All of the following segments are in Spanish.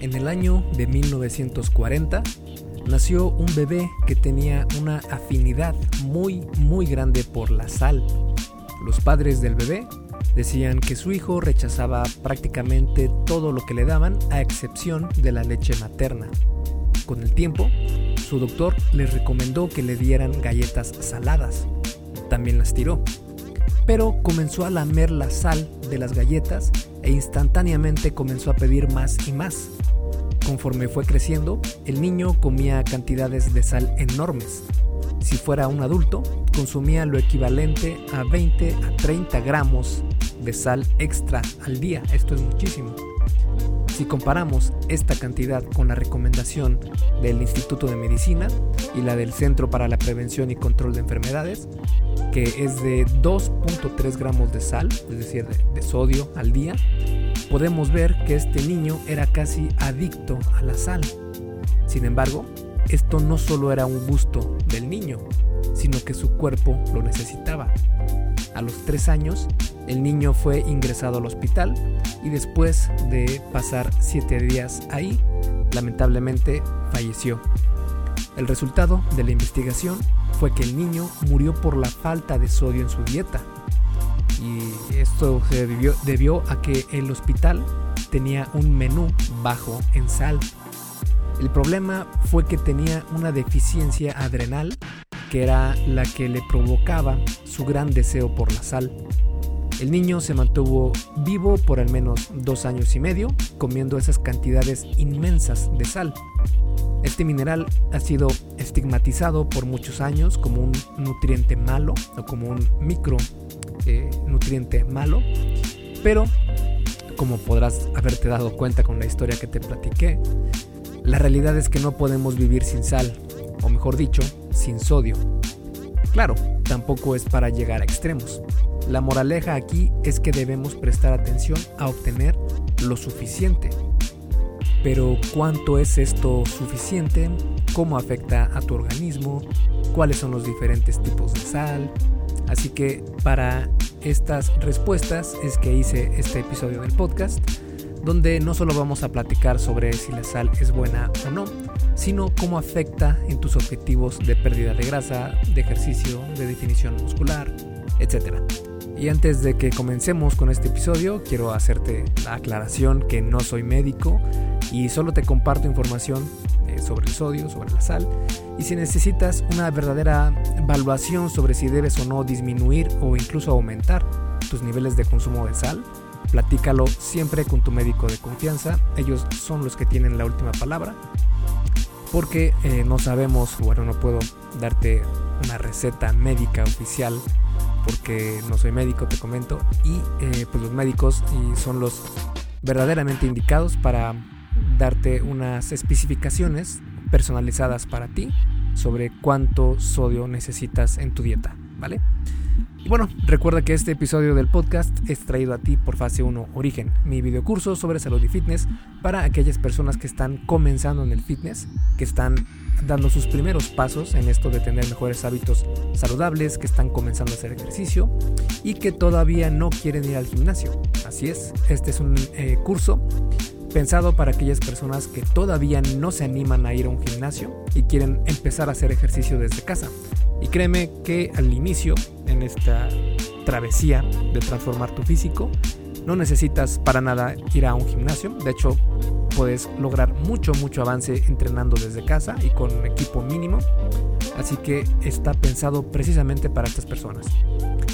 En el año de 1940 nació un bebé que tenía una afinidad muy muy grande por la sal. Los padres del bebé decían que su hijo rechazaba prácticamente todo lo que le daban a excepción de la leche materna. Con el tiempo, su doctor le recomendó que le dieran galletas saladas. También las tiró. Pero comenzó a lamer la sal de las galletas e instantáneamente comenzó a pedir más y más. Conforme fue creciendo, el niño comía cantidades de sal enormes. Si fuera un adulto, consumía lo equivalente a 20 a 30 gramos de sal extra al día. Esto es muchísimo. Si comparamos esta cantidad con la recomendación del Instituto de Medicina y la del Centro para la Prevención y Control de Enfermedades, que es de 2.3 gramos de sal, es decir, de, sodio al día, podemos ver que este niño era casi adicto a la sal. Sin embargo, esto no solo era un gusto del niño, sino que su cuerpo lo necesitaba. A los 3 años, el niño fue ingresado al hospital y después de pasar 7 días ahí, lamentablemente falleció. El resultado de la investigación fue que el niño murió por la falta de sodio en su dieta. Y esto se debió, debió a que el hospital tenía un menú bajo en sal. El problema fue que tenía una deficiencia adrenal que era la que le provocaba su gran deseo por la sal. El niño se mantuvo vivo por al menos dos años y medio, comiendo esas cantidades inmensas de sal. Este mineral ha sido estigmatizado por muchos años como un nutriente malo o como un micro eh, nutriente malo, pero como podrás haberte dado cuenta con la historia que te platiqué, la realidad es que no podemos vivir sin sal, o mejor dicho, sin sodio. Claro, tampoco es para llegar a extremos. La moraleja aquí es que debemos prestar atención a obtener lo suficiente. Pero ¿cuánto es esto suficiente? ¿Cómo afecta a tu organismo? ¿Cuáles son los diferentes tipos de sal? Así que para estas respuestas es que hice este episodio del podcast, donde no solo vamos a platicar sobre si la sal es buena o no, sino cómo afecta en tus objetivos de pérdida de grasa, de ejercicio, de definición muscular, etc. Y antes de que comencemos con este episodio, quiero hacerte la aclaración que no soy médico y solo te comparto información eh, sobre el sodio, sobre la sal. Y si necesitas una verdadera evaluación sobre si debes o no disminuir o incluso aumentar tus niveles de consumo de sal, platícalo siempre con tu médico de confianza. Ellos son los que tienen la última palabra. Porque eh, no sabemos, bueno, no puedo darte una receta médica oficial porque no soy médico, te comento, y eh, pues los médicos son los verdaderamente indicados para darte unas especificaciones personalizadas para ti sobre cuánto sodio necesitas en tu dieta, ¿vale? Bueno, recuerda que este episodio del podcast es traído a ti por Fase 1 Origen, mi videocurso sobre salud y fitness para aquellas personas que están comenzando en el fitness, que están dando sus primeros pasos en esto de tener mejores hábitos saludables, que están comenzando a hacer ejercicio y que todavía no quieren ir al gimnasio. Así es, este es un eh, curso pensado para aquellas personas que todavía no se animan a ir a un gimnasio y quieren empezar a hacer ejercicio desde casa. Y créeme que al inicio, en esta travesía de transformar tu físico, no necesitas para nada ir a un gimnasio. De hecho, puedes lograr mucho, mucho avance entrenando desde casa y con equipo mínimo. Así que está pensado precisamente para estas personas.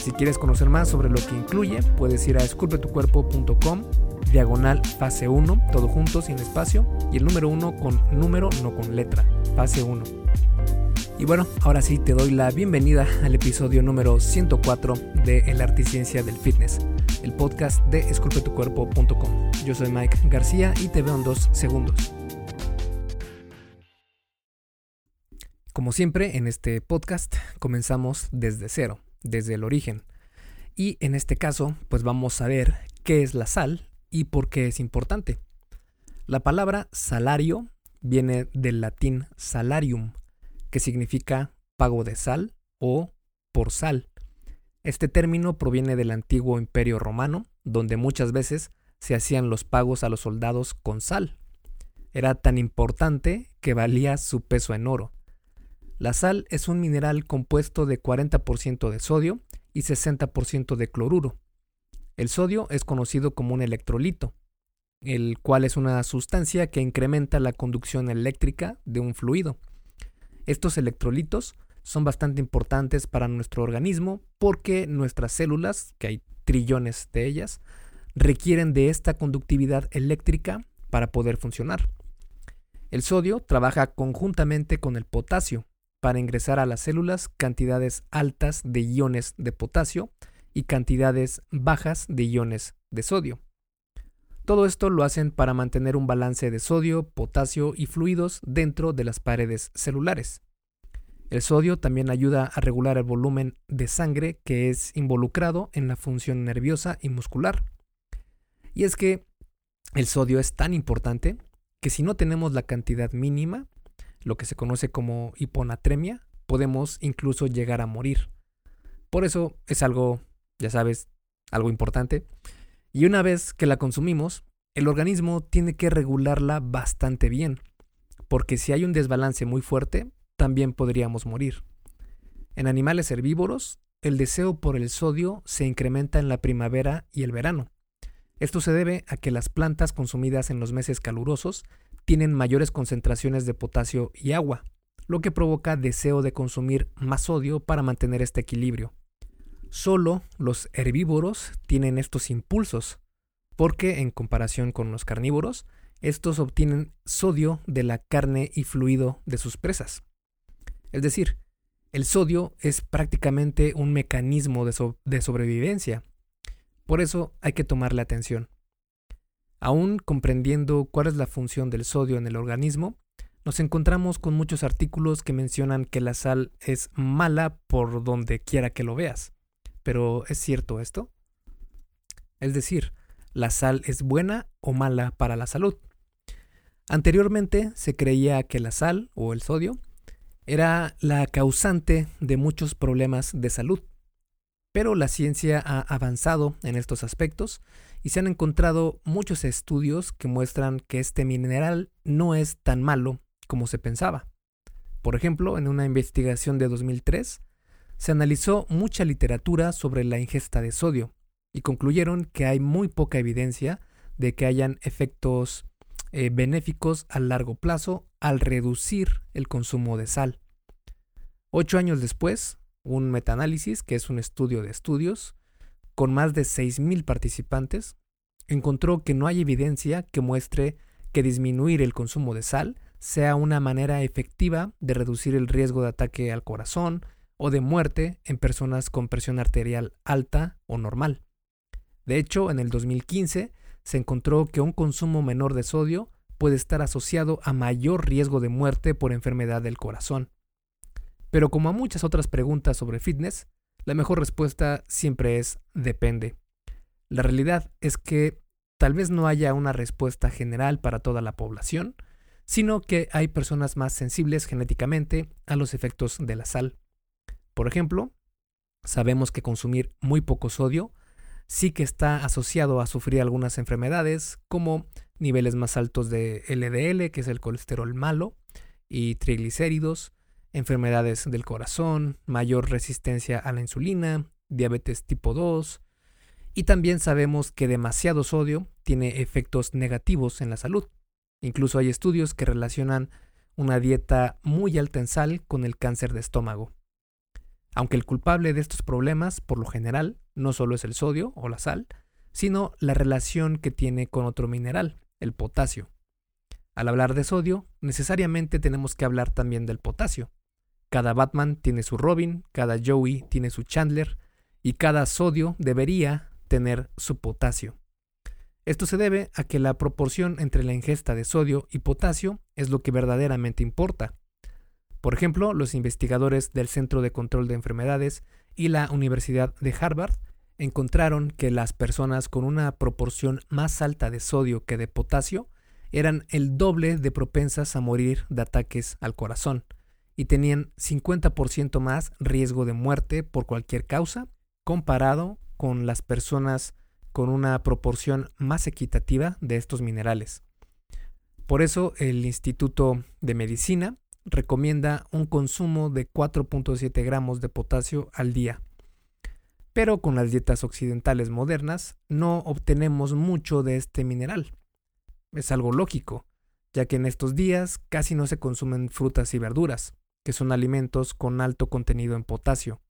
Si quieres conocer más sobre lo que incluye, puedes ir a esculpetucuerpo.com diagonal fase 1, todo junto, sin espacio, y el número 1 con número, no con letra, fase 1. Y bueno, ahora sí te doy la bienvenida al episodio número 104 de El Arte y Ciencia del Fitness, el podcast de esculpetucuerpo.com. Yo soy Mike García y te veo en dos segundos. Como siempre, en este podcast comenzamos desde cero, desde el origen. Y en este caso, pues vamos a ver qué es la sal y por qué es importante. La palabra salario viene del latín salarium, que significa pago de sal o por sal. Este término proviene del antiguo imperio romano, donde muchas veces se hacían los pagos a los soldados con sal. Era tan importante que valía su peso en oro. La sal es un mineral compuesto de 40% de sodio y 60% de cloruro. El sodio es conocido como un electrolito, el cual es una sustancia que incrementa la conducción eléctrica de un fluido. Estos electrolitos son bastante importantes para nuestro organismo porque nuestras células, que hay trillones de ellas, requieren de esta conductividad eléctrica para poder funcionar. El sodio trabaja conjuntamente con el potasio para ingresar a las células cantidades altas de iones de potasio y cantidades bajas de iones de sodio. Todo esto lo hacen para mantener un balance de sodio, potasio y fluidos dentro de las paredes celulares. El sodio también ayuda a regular el volumen de sangre que es involucrado en la función nerviosa y muscular. Y es que el sodio es tan importante que si no tenemos la cantidad mínima, lo que se conoce como hiponatremia, podemos incluso llegar a morir. Por eso es algo, ya sabes, algo importante. Y una vez que la consumimos, el organismo tiene que regularla bastante bien, porque si hay un desbalance muy fuerte, también podríamos morir. En animales herbívoros, el deseo por el sodio se incrementa en la primavera y el verano. Esto se debe a que las plantas consumidas en los meses calurosos tienen mayores concentraciones de potasio y agua, lo que provoca deseo de consumir más sodio para mantener este equilibrio. Solo los herbívoros tienen estos impulsos, porque en comparación con los carnívoros, estos obtienen sodio de la carne y fluido de sus presas. Es decir, el sodio es prácticamente un mecanismo de, sobrevivencia. Por eso hay que tomarle atención. Aún comprendiendo cuál es la función del sodio en el organismo, nos encontramos con muchos artículos que mencionan que la sal es mala por donde quiera que lo veas. Pero ¿es cierto esto? Es decir, ¿la sal es buena o mala para la salud? Anteriormente se creía que la sal o el sodio era la causante de muchos problemas de salud. Pero la ciencia ha avanzado en estos aspectos y se han encontrado muchos estudios que muestran que este mineral no es tan malo como se pensaba. Por ejemplo, en una investigación de 2003, se analizó mucha literatura sobre la ingesta de sodio y concluyeron que hay muy poca evidencia de que hayan efectos eh, benéficos a largo plazo al reducir el consumo de sal. Ocho años después, un metaanálisis, que es un estudio de estudios, con más de 6.000 participantes, encontró que no hay evidencia que muestre que disminuir el consumo de sal sea una manera efectiva de reducir el riesgo de ataque al corazón o de muerte en personas con presión arterial alta o normal. De hecho, en el 2015 se encontró que un consumo menor de sodio puede estar asociado a mayor riesgo de muerte por enfermedad del corazón. Pero como a muchas otras preguntas sobre fitness, la mejor respuesta siempre es depende. La realidad es que tal vez no haya una respuesta general para toda la población, sino que hay personas más sensibles genéticamente a los efectos de la sal. Por ejemplo, sabemos que consumir muy poco sodio sí que está asociado a sufrir algunas enfermedades como niveles más altos de LDL, que es el colesterol malo, y triglicéridos, enfermedades del corazón, mayor resistencia a la insulina, diabetes tipo 2, y también sabemos que demasiado sodio tiene efectos negativos en la salud. Incluso hay estudios que relacionan una dieta muy alta en sal con el cáncer de estómago. Aunque el culpable de estos problemas, por lo general, no solo es el sodio o la sal, sino la relación que tiene con otro mineral, el potasio. Al hablar de sodio, necesariamente tenemos que hablar también del potasio. Cada Batman tiene su Robin, cada Joey tiene su Chandler y cada sodio debería tener su potasio. Esto se debe a que la proporción entre la ingesta de sodio y potasio es lo que verdaderamente importa. Por ejemplo, los investigadores del Centro de Control de Enfermedades y la Universidad de Harvard encontraron que las personas con una proporción más alta de sodio que de potasio eran el doble de propensas a morir de ataques al corazón y tenían 50% más riesgo de muerte por cualquier causa comparado con las personas con una proporción más equitativa de estos minerales. Por eso el Instituto de Medicina recomienda un consumo de 4.7 gramos de potasio al día. Pero con las dietas occidentales modernas no obtenemos mucho de este mineral. Es algo lógico, ya que en estos días casi no se consumen frutas y verduras, que son alimentos con alto contenido en potasio,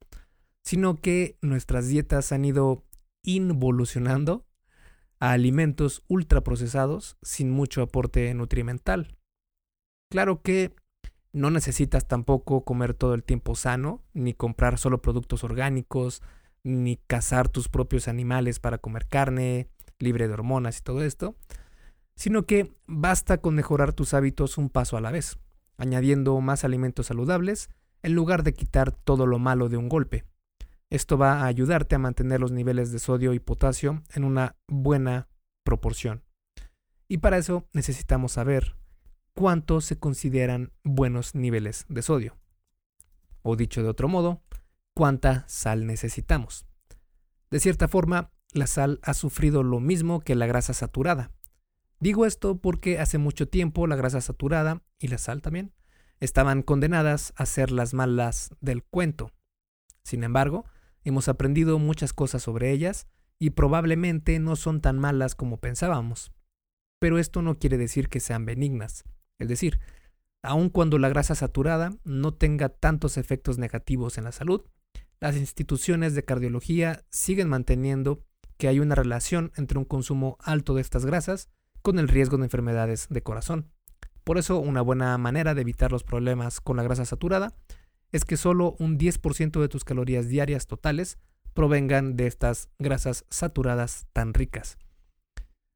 sino que nuestras dietas han ido involucionando a alimentos ultraprocesados sin mucho aporte nutrimental. Claro que no necesitas tampoco comer todo el tiempo sano, ni comprar solo productos orgánicos, ni cazar tus propios animales para comer carne, libre de hormonas y todo esto, sino que basta con mejorar tus hábitos un paso a la vez, añadiendo más alimentos saludables en lugar de quitar todo lo malo de un golpe. Esto va a ayudarte a mantener los niveles de sodio y potasio en una buena proporción. Y para eso necesitamos saber cuánto se consideran buenos niveles de sodio. O dicho de otro modo, cuánta sal necesitamos. De cierta forma, la sal ha sufrido lo mismo que la grasa saturada. Digo esto porque hace mucho tiempo la grasa saturada y la sal también estaban condenadas a ser las malas del cuento. Sin embargo, hemos aprendido muchas cosas sobre ellas y probablemente no son tan malas como pensábamos. Pero esto no quiere decir que sean benignas. Es decir, aun cuando la grasa saturada no tenga tantos efectos negativos en la salud, las instituciones de cardiología siguen manteniendo que hay una relación entre un consumo alto de estas grasas con el riesgo de enfermedades de corazón. Por eso, una buena manera de evitar los problemas con la grasa saturada es que solo un 10% de tus calorías diarias totales provengan de estas grasas saturadas tan ricas.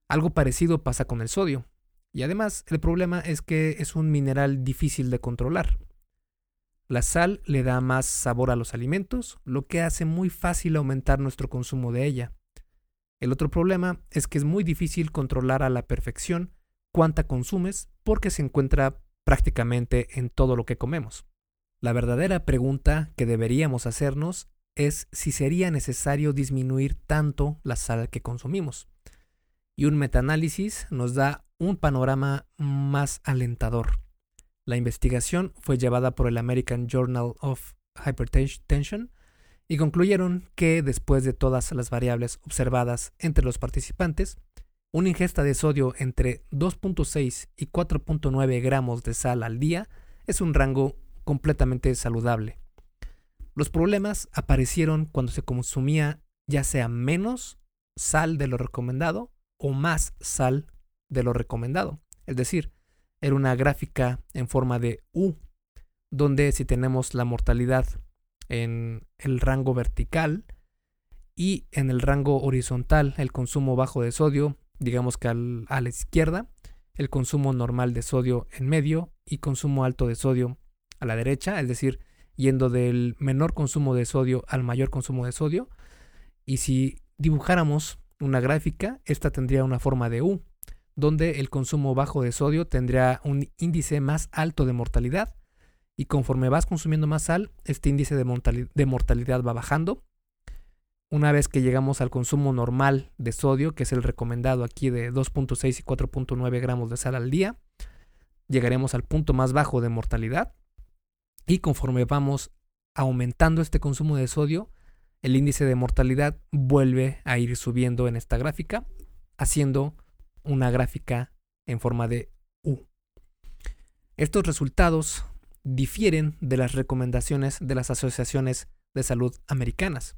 Algo parecido pasa con el sodio, y además el problema es que es un mineral difícil de controlar. La sal le da más sabor a los alimentos, lo que hace muy fácil aumentar nuestro consumo de ella. El otro problema es que es muy difícil controlar a la perfección cuánta consumes porque se encuentra prácticamente en todo lo que comemos. La verdadera pregunta que deberíamos hacernos es si sería necesario disminuir tanto la sal que consumimos. Y un metaanálisis nos da un panorama más alentador. La investigación fue llevada por el American Journal of Hypertension y concluyeron que después de todas las variables observadas entre los participantes, una ingesta de sodio entre 2.6 y 4.9 gramos de sal al día es un rango completamente saludable. Los problemas aparecieron cuando se consumía ya sea menos sal de lo recomendado o más sal de lo recomendado. Es decir, era una gráfica en forma de U, donde si tenemos la mortalidad en el rango vertical y en el rango horizontal el consumo bajo de sodio, digamos que a la izquierda, el consumo normal de sodio en medio y consumo alto de sodio a la derecha, es decir, yendo del menor consumo de sodio al mayor consumo de sodio. Y si dibujáramos una gráfica, esta tendría una forma de U, donde el consumo bajo de sodio tendría un índice más alto de mortalidad y conforme vas consumiendo más sal, este índice de, mortalidad va bajando. Una vez que llegamos al consumo normal de sodio, que es el recomendado aquí de 2.6 y 4.9 gramos de sal al día, llegaremos al punto más bajo de mortalidad. Y conforme vamos aumentando este consumo de sodio, el índice de mortalidad vuelve a ir subiendo en esta gráfica, haciendo una gráfica en forma de U. Estos resultados difieren de las recomendaciones de las asociaciones de salud americanas,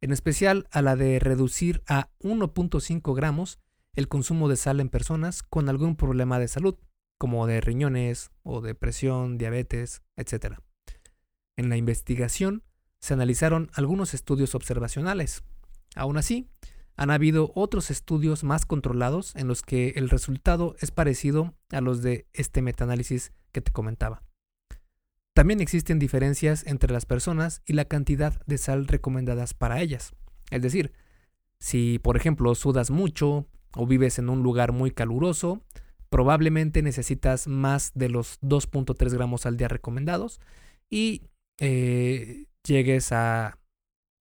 en especial a la de reducir a 1.5 gramos el consumo de sal en personas con algún problema de salud, como de riñones o depresión, diabetes, etc. En la investigación se analizaron algunos estudios observacionales. Aún así, han habido otros estudios más controlados en los que el resultado es parecido a los de este metaanálisis que te comentaba. También existen diferencias entre las personas y la cantidad de sal recomendadas para ellas. Es decir, si por ejemplo sudas mucho o vives en un lugar muy caluroso, probablemente necesitas más de los 2.3 gramos al día recomendados y eh, llegues al,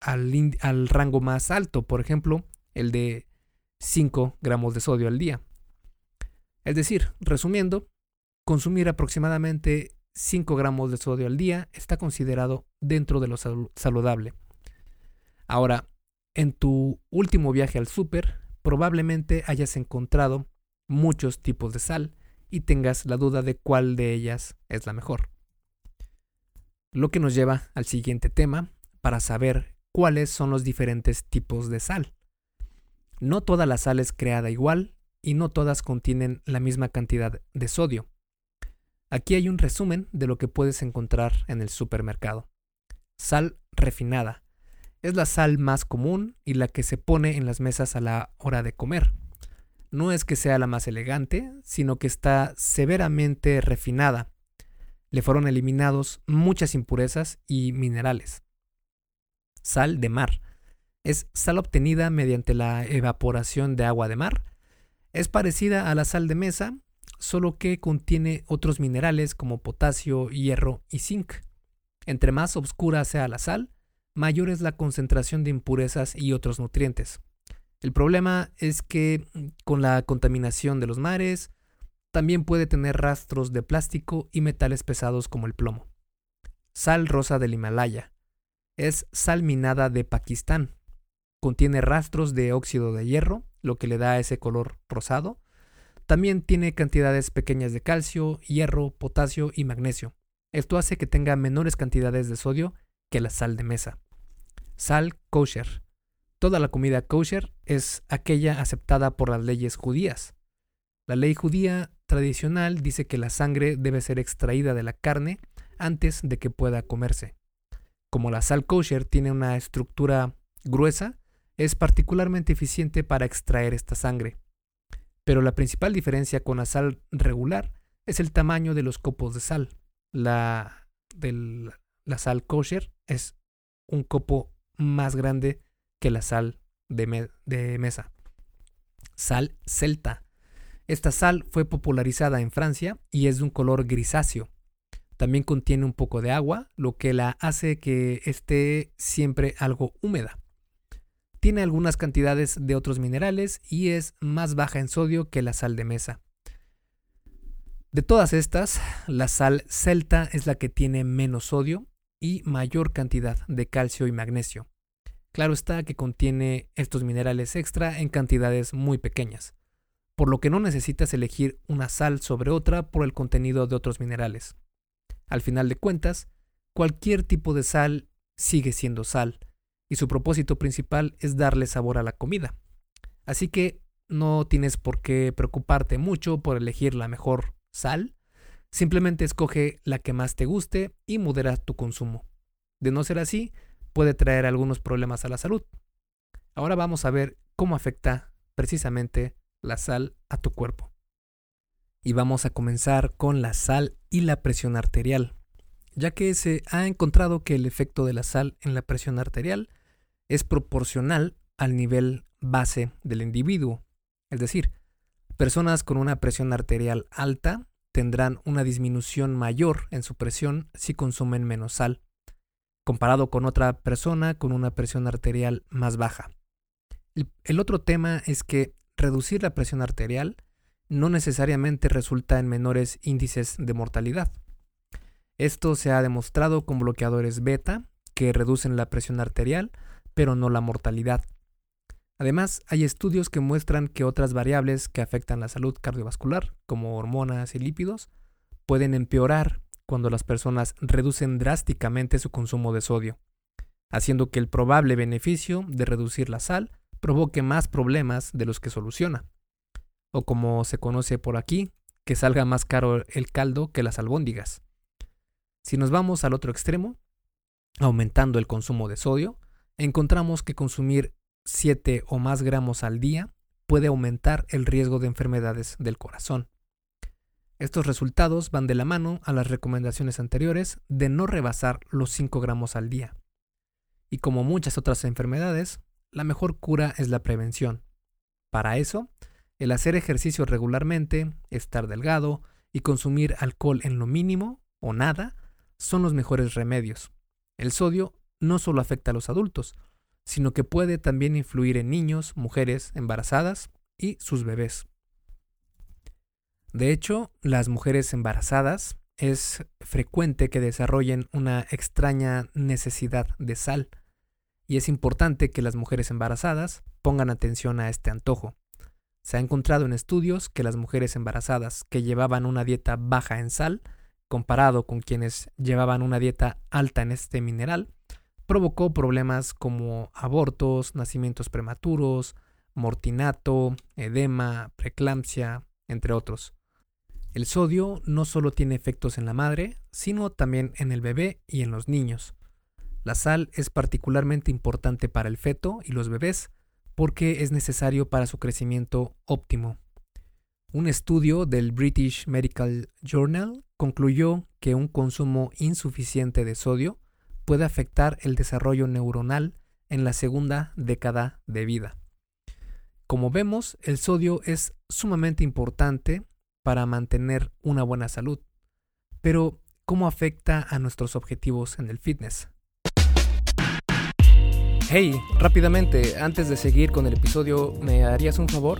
al rango más alto, por ejemplo, el de 5 gramos de sodio al día. Es decir, resumiendo, consumir aproximadamente 5 gramos de sodio al día está considerado dentro de lo saludable. Ahora, en tu último viaje al súper, probablemente hayas encontrado muchos tipos de sal y tengas la duda de cuál de ellas es la mejor. Lo que nos lleva al siguiente tema para saber cuáles son los diferentes tipos de sal. No toda la sal es creada igual y no todas contienen la misma cantidad de sodio. Aquí hay un resumen de lo que puedes encontrar en el supermercado. Sal refinada. Es la sal más común y la que se pone en las mesas a la hora de comer. No es que sea la más elegante, sino que está severamente refinada. Le fueron eliminados muchas impurezas y minerales. Sal de mar. Es sal obtenida mediante la evaporación de agua de mar. Es parecida a la sal de mesa, solo que contiene otros minerales como potasio, hierro y zinc. Entre más oscura sea la sal, mayor es la concentración de impurezas y otros nutrientes. El problema es que mm, con la contaminación de los mares, también puede tener rastros de plástico y metales pesados como el plomo. Sal rosa del Himalaya. Es sal minada de Pakistán. Contiene rastros de óxido de hierro, lo que le da ese color rosado. También tiene cantidades pequeñas de calcio, hierro, potasio y magnesio. Esto hace que tenga menores cantidades de sodio que la sal de mesa. Sal kosher. Toda la comida kosher es aquella aceptada por las leyes judías. La ley judía tradicional dice que la sangre debe ser extraída de la carne antes de que pueda comerse. Como la sal kosher tiene una estructura gruesa, es particularmente eficiente para extraer esta sangre. Pero la principal diferencia con la sal regular es el tamaño de los copos de sal. La, la sal kosher es un copo más grande que la sal de, de mesa. Sal celta. Esta sal fue popularizada en Francia y es de un color grisáceo. También contiene un poco de agua, lo que la hace que esté siempre algo húmeda. Tiene algunas cantidades de otros minerales y es más baja en sodio que la sal de mesa. De todas estas, la sal celta es la que tiene menos sodio y mayor cantidad de calcio y magnesio. Claro está que contiene estos minerales extra en cantidades muy pequeñas, por lo que no necesitas elegir una sal sobre otra por el contenido de otros minerales. Al final de cuentas, cualquier tipo de sal sigue siendo sal, y su propósito principal es darle sabor a la comida. Así que no tienes por qué preocuparte mucho por elegir la mejor sal, simplemente escoge la que más te guste y modera tu consumo. De no ser así, puede traer algunos problemas a la salud. Ahora vamos a ver cómo afecta precisamente la sal a tu cuerpo. Y vamos a comenzar con la sal y la presión arterial ya que se ha encontrado que el efecto de la sal en la presión arterial es proporcional al nivel base del individuo. Es decir, personas con una presión arterial alta tendrán una disminución mayor en su presión si consumen menos sal, comparado con otra persona con una presión arterial más baja. El, otro tema es que reducir la presión arterial no necesariamente resulta en menores índices de mortalidad. Esto se ha demostrado con bloqueadores beta que reducen la presión arterial, pero no la mortalidad. Además, hay estudios que muestran que otras variables que afectan la salud cardiovascular, como hormonas y lípidos, pueden empeorar cuando las personas reducen drásticamente su consumo de sodio, haciendo que el probable beneficio de reducir la sal provoque más problemas de los que soluciona. O como se conoce por aquí, que salga más caro el caldo que las albóndigas. Si nos vamos al otro extremo, aumentando el consumo de sodio, encontramos que consumir 7 o más gramos al día puede aumentar el riesgo de enfermedades del corazón. Estos resultados van de la mano a las recomendaciones anteriores de no rebasar los 5 gramos al día. Y como muchas otras enfermedades, la mejor cura es la prevención. Para eso, el hacer ejercicio regularmente, estar delgado y consumir alcohol en lo mínimo o nada son los mejores remedios. El sodio no solo afecta a los adultos, sino que puede también influir en niños, mujeres embarazadas y sus bebés. De hecho, las mujeres embarazadas es frecuente que desarrollen una extraña necesidad de sal, y es importante que las mujeres embarazadas pongan atención a este antojo. Se ha encontrado en estudios que las mujeres embarazadas que llevaban una dieta baja en sal, comparado con quienes llevaban una dieta alta en este mineral, provocó problemas como abortos, nacimientos prematuros, mortinato, edema, preeclampsia, entre otros. El sodio no solo tiene efectos en la madre, sino también en el bebé y en los niños. La sal es particularmente importante para el feto y los bebés porque es necesario para su crecimiento óptimo. Un estudio del British Medical Journal concluyó que un consumo insuficiente de sodio puede afectar el desarrollo neuronal en la segunda década de vida. Como vemos, el sodio es sumamente importante para mantener una buena salud. Pero, ¿cómo afecta a nuestros objetivos en el fitness? Hey, rápidamente, antes de seguir con el episodio, ¿me harías un favor?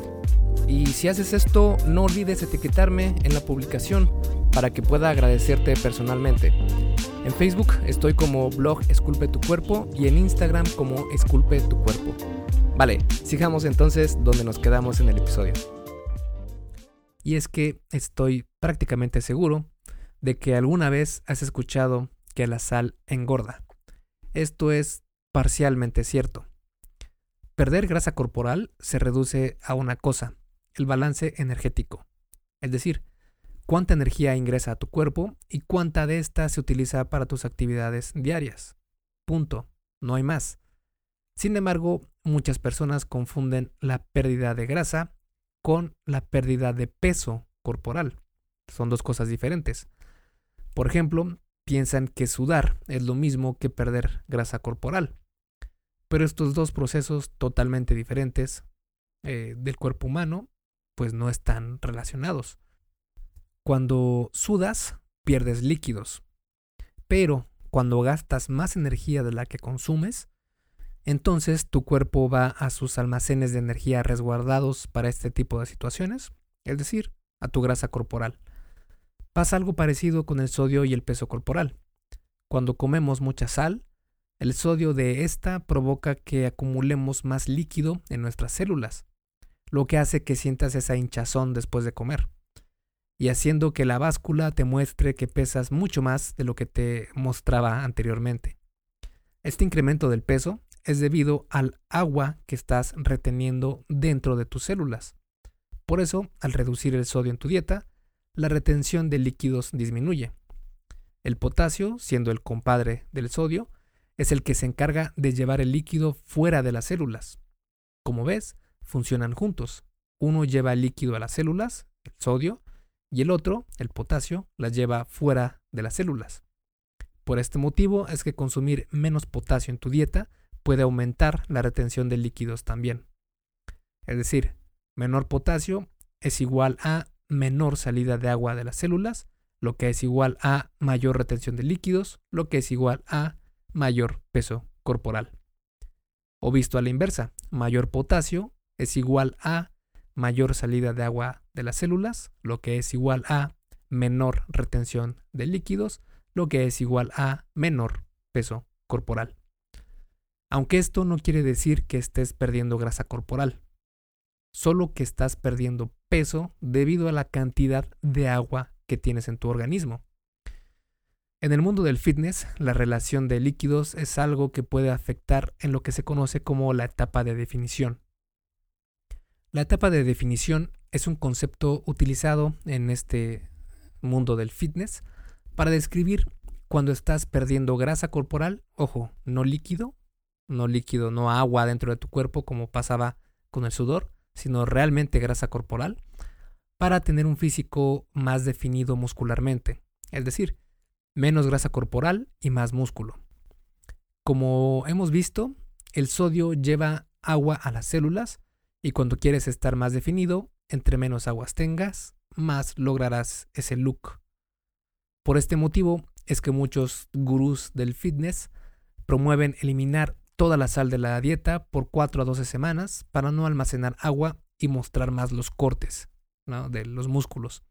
Y si haces esto, no olvides etiquetarme en la publicación para que pueda agradecerte personalmente. En Facebook estoy como blog Esculpe tu cuerpo y en Instagram como Esculpe tu cuerpo. Vale, sigamos entonces donde nos quedamos en el episodio y es que estoy prácticamente seguro de que alguna vez has escuchado que la sal engorda. Esto es parcialmente cierto. Perder grasa corporal se reduce a una cosa, el balance energético. Es decir, cuánta energía ingresa a tu cuerpo y cuánta de esta se utiliza para tus actividades diarias. Punto. No hay más. Sin embargo, muchas personas confunden la pérdida de grasa con la pérdida de peso corporal. Son dos cosas diferentes. Por ejemplo, piensan que sudar es lo mismo que perder grasa corporal. Pero estos dos procesos totalmente diferentes eh, del cuerpo humano, pues no están relacionados. Cuando sudas, pierdes líquidos. Pero cuando gastas más energía de la que consumes, entonces tu cuerpo va a sus almacenes de energía resguardados para este tipo de situaciones, es decir, a tu grasa corporal. Pasa algo parecido con el sodio y el peso corporal. Cuando comemos mucha sal, el sodio de esta provoca que acumulemos más líquido en nuestras células, lo que hace que sientas esa hinchazón después de comer, y haciendo que la báscula te muestre que pesas mucho más de lo que te mostraba anteriormente. Este incremento del peso es debido al agua que estás reteniendo dentro de tus células. Por eso, al reducir el sodio en tu dieta, la retención de líquidos disminuye. El potasio, siendo el compadre del sodio, es el que se encarga de llevar el líquido fuera de las células. Como ves, funcionan juntos. Uno lleva líquido a las células, el sodio, y el otro, el potasio, las lleva fuera de las células. Por este motivo es que consumir menos potasio en tu dieta puede aumentar la retención de líquidos también. Es decir, menor potasio es igual a menor salida de agua de las células, lo que es igual a mayor retención de líquidos, lo que es igual a mayor peso corporal. O visto a la inversa, mayor potasio es igual a mayor salida de agua de las células, lo que es igual a menor retención de líquidos, lo que es igual a menor peso corporal aunque esto no quiere decir que estés perdiendo grasa corporal, solo que estás perdiendo peso debido a la cantidad de agua que tienes en tu organismo. En el mundo del fitness, la relación de líquidos es algo que puede afectar en lo que se conoce como la etapa de definición. La etapa de definición es un concepto utilizado en este mundo del fitness para describir cuando estás perdiendo grasa corporal, ojo, no líquido, no líquido, no agua dentro de tu cuerpo como pasaba con el sudor, sino realmente grasa corporal, para tener un físico más definido muscularmente, es decir, menos grasa corporal y más músculo. Como hemos visto, el sodio lleva agua a las células y cuando quieres estar más definido, entre menos aguas tengas, más lograrás ese look. Por este motivo es que muchos gurús del fitness promueven eliminar toda la sal de la dieta por 4 a 12 semanas para no almacenar agua y mostrar más los cortes de los músculos.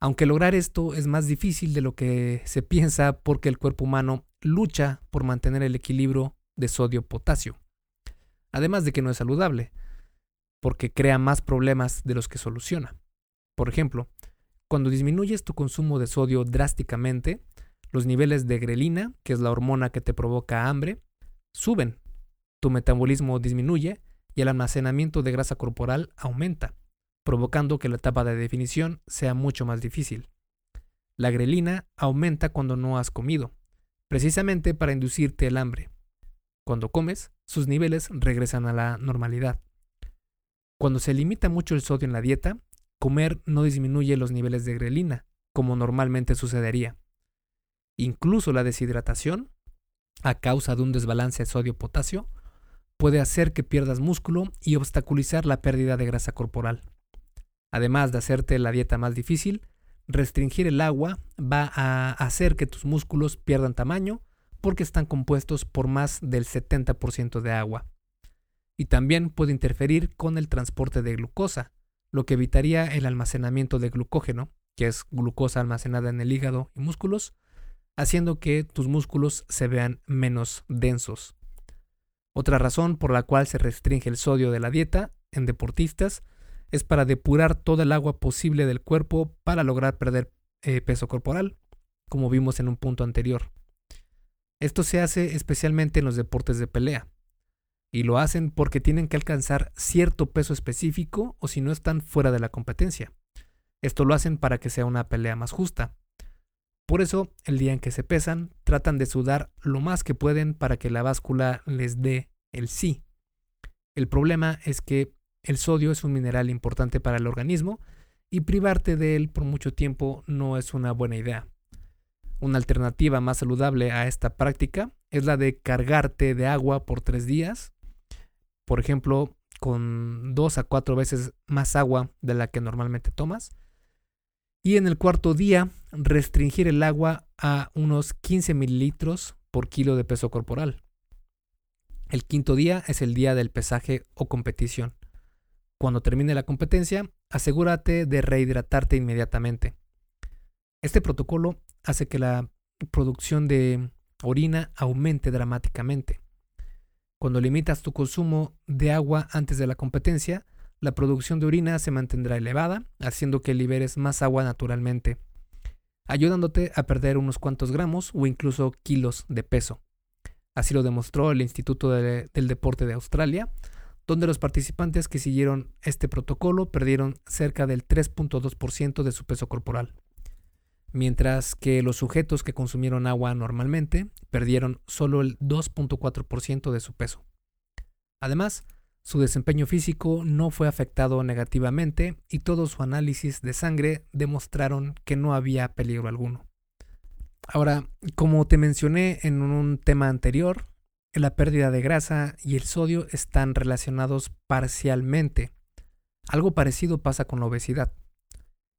Aunque lograr esto es más difícil de lo que se piensa porque el cuerpo humano lucha por mantener el equilibrio de sodio-potasio. Además de que no es saludable, porque crea más problemas de los que soluciona. Por ejemplo, cuando disminuyes tu consumo de sodio drásticamente, los niveles de grelina, que es la hormona que te provoca hambre, suben. Tu metabolismo disminuye y el almacenamiento de grasa corporal aumenta provocando que la etapa de definición sea mucho más difícil. La grelina aumenta cuando no has comido, precisamente para inducirte el hambre. Cuando comes, sus niveles regresan a la normalidad. Cuando se limita mucho el sodio en la dieta, comer no disminuye los niveles de grelina, como normalmente sucedería. Incluso la deshidratación, a causa de un desbalance sodio-potasio, puede hacer que pierdas músculo y obstaculizar la pérdida de grasa corporal. Además de hacerte la dieta más difícil, restringir el agua va a hacer que tus músculos pierdan tamaño porque están compuestos por más del 70% de agua. Y también puede interferir con el transporte de glucosa, lo que evitaría el almacenamiento de glucógeno, que es glucosa almacenada en el hígado y músculos, haciendo que tus músculos se vean menos densos. Otra razón por la cual se restringe el sodio de la dieta en deportistas es para depurar toda el agua posible del cuerpo para lograr perder eh, peso corporal, como vimos en un punto anterior. Esto se hace especialmente en los deportes de pelea, y lo hacen porque tienen que alcanzar cierto peso específico o si no están fuera de la competencia. Esto lo hacen para que sea una pelea más justa. Por eso, el día en que se pesan, tratan de sudar lo más que pueden para que la báscula les dé el sí. El problema es que el sodio es un mineral importante para el organismo y privarte de él por mucho tiempo no es una buena idea. Una alternativa más saludable a esta práctica es la de cargarte de agua por tres días, por ejemplo, con dos a cuatro veces más agua de la que normalmente tomas. Y en el cuarto día, restringir el agua a unos 15 mililitros por kilo de peso corporal. El quinto día es el día del pesaje o competición. Cuando termine la competencia, asegúrate de rehidratarte inmediatamente. Este protocolo hace que la producción de orina aumente dramáticamente. Cuando limitas tu consumo de agua antes de la competencia, la producción de orina se mantendrá elevada, haciendo que liberes más agua naturalmente, ayudándote a perder unos cuantos gramos o incluso kilos de peso. Así lo demostró el Instituto del Deporte de Australia, donde los participantes que siguieron este protocolo perdieron cerca del 3.2% de su peso corporal, mientras que los sujetos que consumieron agua normalmente perdieron solo el 2.4% de su peso. Además, su desempeño físico no fue afectado negativamente y todo su análisis de sangre demostraron que no había peligro alguno. Ahora, como te mencioné en un tema anterior, la pérdida de grasa y el sodio están relacionados parcialmente. Algo parecido pasa con la obesidad.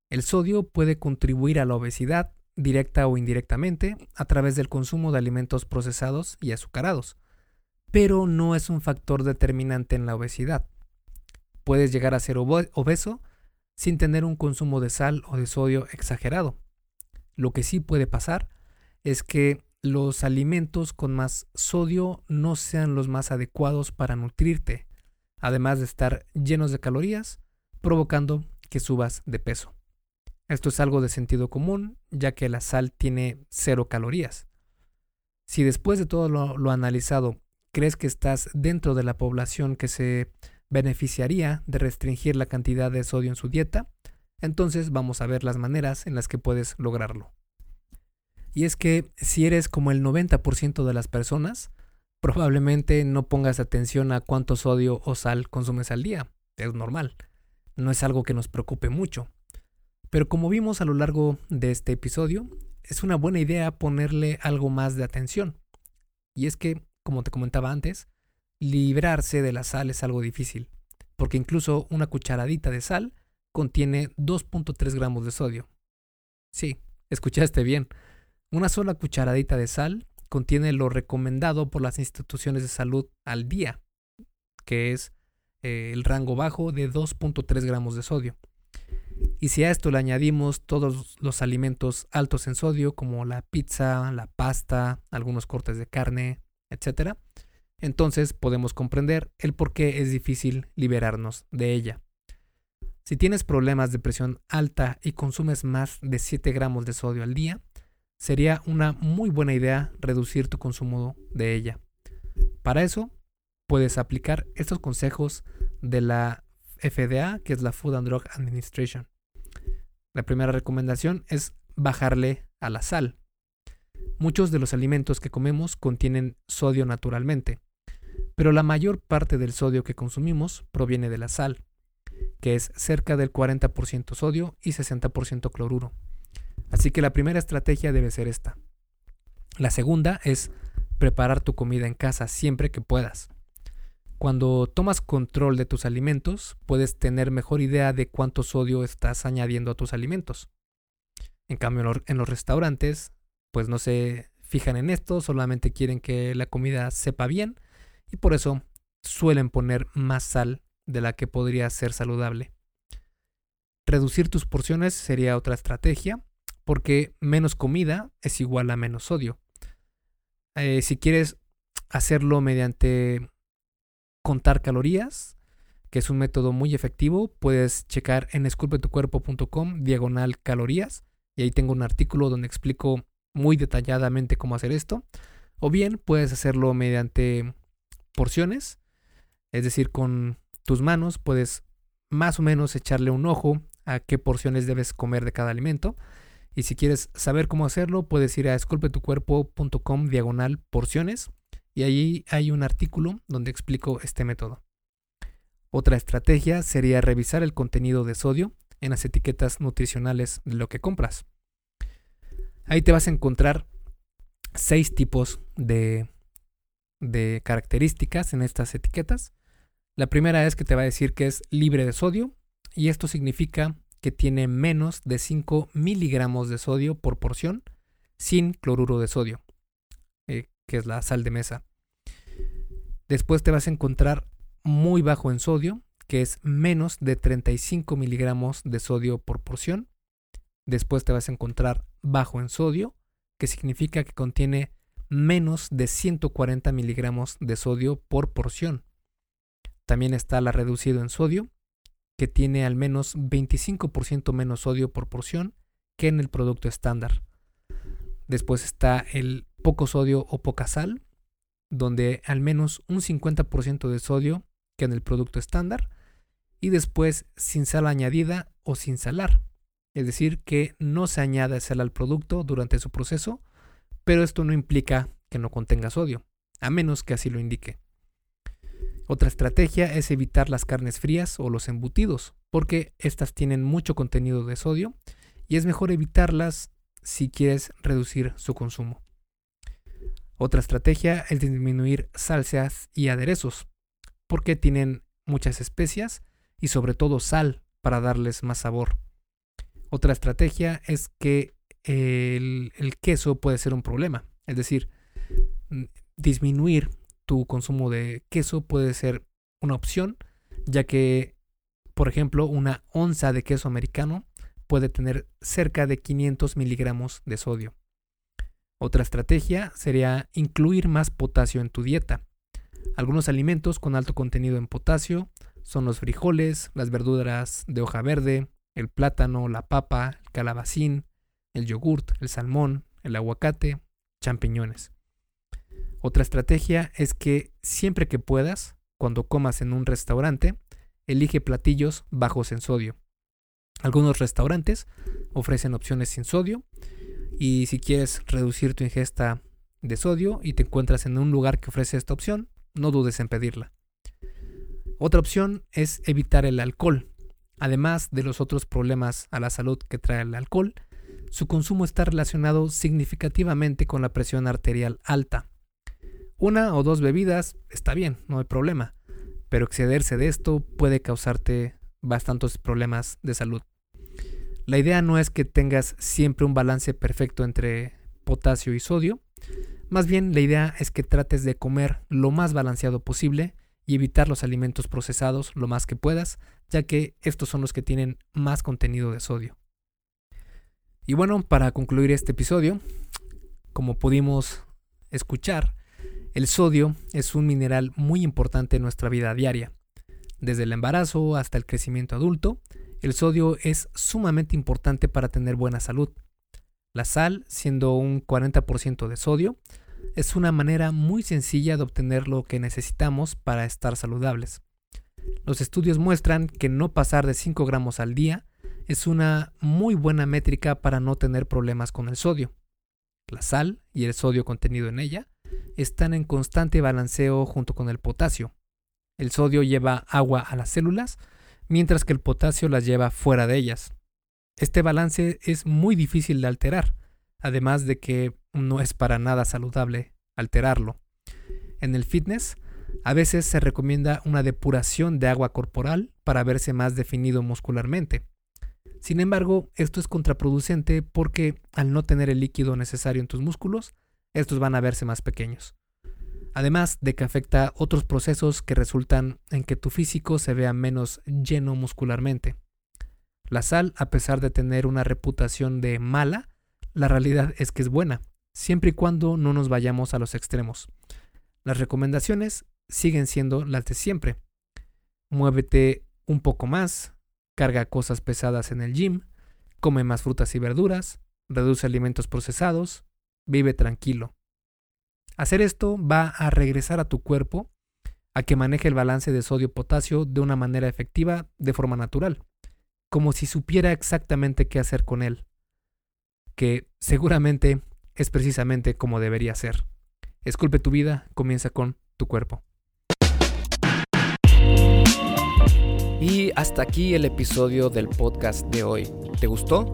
El sodio puede contribuir a la obesidad directa o indirectamente a través del consumo de alimentos procesados y azucarados, pero no es un factor determinante en la obesidad. Puedes llegar a ser obeso sin tener un consumo de sal o de sodio exagerado. Lo que sí puede pasar es que los alimentos con más sodio no sean los más adecuados para nutrirte, además de estar llenos de calorías, provocando que subas de peso. Esto es algo de sentido común, ya que la sal tiene cero calorías. Si después de todo lo, analizado crees que estás dentro de la población que se beneficiaría de restringir la cantidad de sodio en su dieta, entonces vamos a ver las maneras en las que puedes lograrlo. Y es que si eres como el 90% de las personas, probablemente no pongas atención a cuánto sodio o sal consumes al día. Es normal. no es algo que nos preocupe mucho. Pero como vimos a lo largo de este episodio, es una buena idea ponerle algo más de atención. Y es que, como te comentaba antes, librarse de la sal es algo difícil, porque incluso una cucharadita de sal contiene 2.3 gramos de sodio. Sí, escuchaste bien. Una sola cucharadita de sal contiene lo recomendado por las instituciones de salud al día, que es eh, el rango bajo de 2.3 gramos de sodio. Y si a esto le añadimos todos los alimentos altos en sodio, como la pizza, la pasta, algunos cortes de carne, etc., entonces podemos comprender el por qué es difícil liberarnos de ella. Si tienes problemas de presión alta y consumes más de 7 gramos de sodio al día, sería una muy buena idea reducir tu consumo de ella. Para eso, puedes aplicar estos consejos de la FDA, que es la Food and Drug Administration. La primera recomendación es bajarle a la sal. Muchos de los alimentos que comemos contienen sodio naturalmente, pero la mayor parte del sodio que consumimos proviene de la sal, que es cerca del 40% sodio y 60% cloruro. Así que la primera estrategia debe ser esta. La segunda es preparar tu comida en casa siempre que puedas. Cuando tomas control de tus alimentos, puedes tener mejor idea de cuánto sodio estás añadiendo a tus alimentos. En cambio, en los restaurantes, pues no se fijan en esto, solamente quieren que la comida sepa bien y por eso suelen poner más sal de la que podría ser saludable. Reducir tus porciones sería otra estrategia, porque menos comida es igual a menos sodio. Eh, si quieres hacerlo mediante contar calorías, que es un método muy efectivo. Puedes checar en esculpetucuerpo.com diagonal calorías y ahí tengo un artículo donde explico muy detalladamente cómo hacer esto. O bien puedes hacerlo mediante porciones, es decir, con tus manos puedes más o menos echarle un ojo a qué porciones debes comer de cada alimento. Y si quieres saber cómo hacerlo, puedes ir a esculpetucuerpo.com diagonal porciones y ahí hay un artículo donde explico este método. Otra estrategia sería revisar el contenido de sodio en las etiquetas nutricionales de lo que compras. Ahí te vas a encontrar seis tipos de, de características en estas etiquetas. La primera es que te va a decir que es libre de sodio y esto significa que tiene menos de 5 miligramos de sodio por porción sin cloruro de sodio que es la sal de mesa. Después te vas a encontrar muy bajo en sodio, que es menos de 35 miligramos de sodio por porción. Después te vas a encontrar bajo en sodio, que significa que contiene menos de 140 miligramos de sodio por porción. También está la reducido en sodio, que tiene al menos 25% menos sodio por porción que en el producto estándar. Después está el poco sodio o poca sal, donde al menos un 50% de sodio que en el producto estándar, y después sin sal añadida o sin salar, es decir, que no se añade sal al producto durante su proceso, pero esto no implica que no contenga sodio, a menos que así lo indique. Otra estrategia es evitar las carnes frías o los embutidos, porque estas tienen mucho contenido de sodio y es mejor evitarlas si quieres reducir su consumo. Otra estrategia es disminuir salsas y aderezos, porque tienen muchas especias y sobre todo sal para darles más sabor. Otra estrategia es que el, queso puede ser un problema, es decir, disminuir tu consumo de queso puede ser una opción, ya que, por ejemplo, una onza de queso americano puede tener cerca de 500 miligramos de sodio. Otra estrategia sería incluir más potasio en tu dieta. Algunos alimentos con alto contenido en potasio son los frijoles, las verduras de hoja verde, el plátano, la papa, el calabacín, el yogurt, el salmón, el aguacate, champiñones. Otra estrategia es que siempre que puedas, cuando comas en un restaurante, elige platillos bajos en sodio. Algunos restaurantes ofrecen opciones sin sodio y si quieres reducir tu ingesta de sodio y te encuentras en un lugar que ofrece esta opción, no dudes en pedirla. Otra opción es evitar el alcohol. Además de los otros problemas a la salud que trae el alcohol, su consumo está relacionado significativamente con la presión arterial alta. Una o dos bebidas está bien, no hay problema, pero excederse de esto puede causarte bastantes problemas de salud. La idea no es que tengas siempre un balance perfecto entre potasio y sodio, más bien la idea es que trates de comer lo más balanceado posible y evitar los alimentos procesados lo más que puedas, ya que estos son los que tienen más contenido de sodio. Y bueno, para concluir este episodio, como pudimos escuchar, el sodio es un mineral muy importante en nuestra vida diaria. Desde el embarazo hasta el crecimiento adulto, el sodio es sumamente importante para tener buena salud. La sal, siendo un 40% de sodio, es una manera muy sencilla de obtener lo que necesitamos para estar saludables. Los estudios muestran que no pasar de 5 gramos al día es una muy buena métrica para no tener problemas con el sodio. La sal y el sodio contenido en ella están en constante balanceo junto con el potasio. El sodio lleva agua a las células, mientras que el potasio las lleva fuera de ellas. Este balance es muy difícil de alterar, además de que no es para nada saludable alterarlo. En el fitness, a veces se recomienda una depuración de agua corporal para verse más definido muscularmente. Sin embargo, esto es contraproducente porque al no tener el líquido necesario en tus músculos, estos van a verse más pequeños. Además de que afecta otros procesos que resultan en que tu físico se vea menos lleno muscularmente. La sal, a pesar de tener una reputación de mala, la realidad es que es buena, siempre y cuando no nos vayamos a los extremos. Las recomendaciones siguen siendo las de siempre. Muévete un poco más, carga cosas pesadas en el gym, come más frutas y verduras, reduce alimentos procesados, vive tranquilo. Hacer esto va a regresar a tu cuerpo a que maneje el balance de sodio-potasio de una manera efectiva de forma natural, como si supiera exactamente qué hacer con él, que seguramente es precisamente como debería ser. Esculpe tu vida, comienza con tu cuerpo. Y hasta aquí el episodio del podcast de hoy. ¿Te gustó?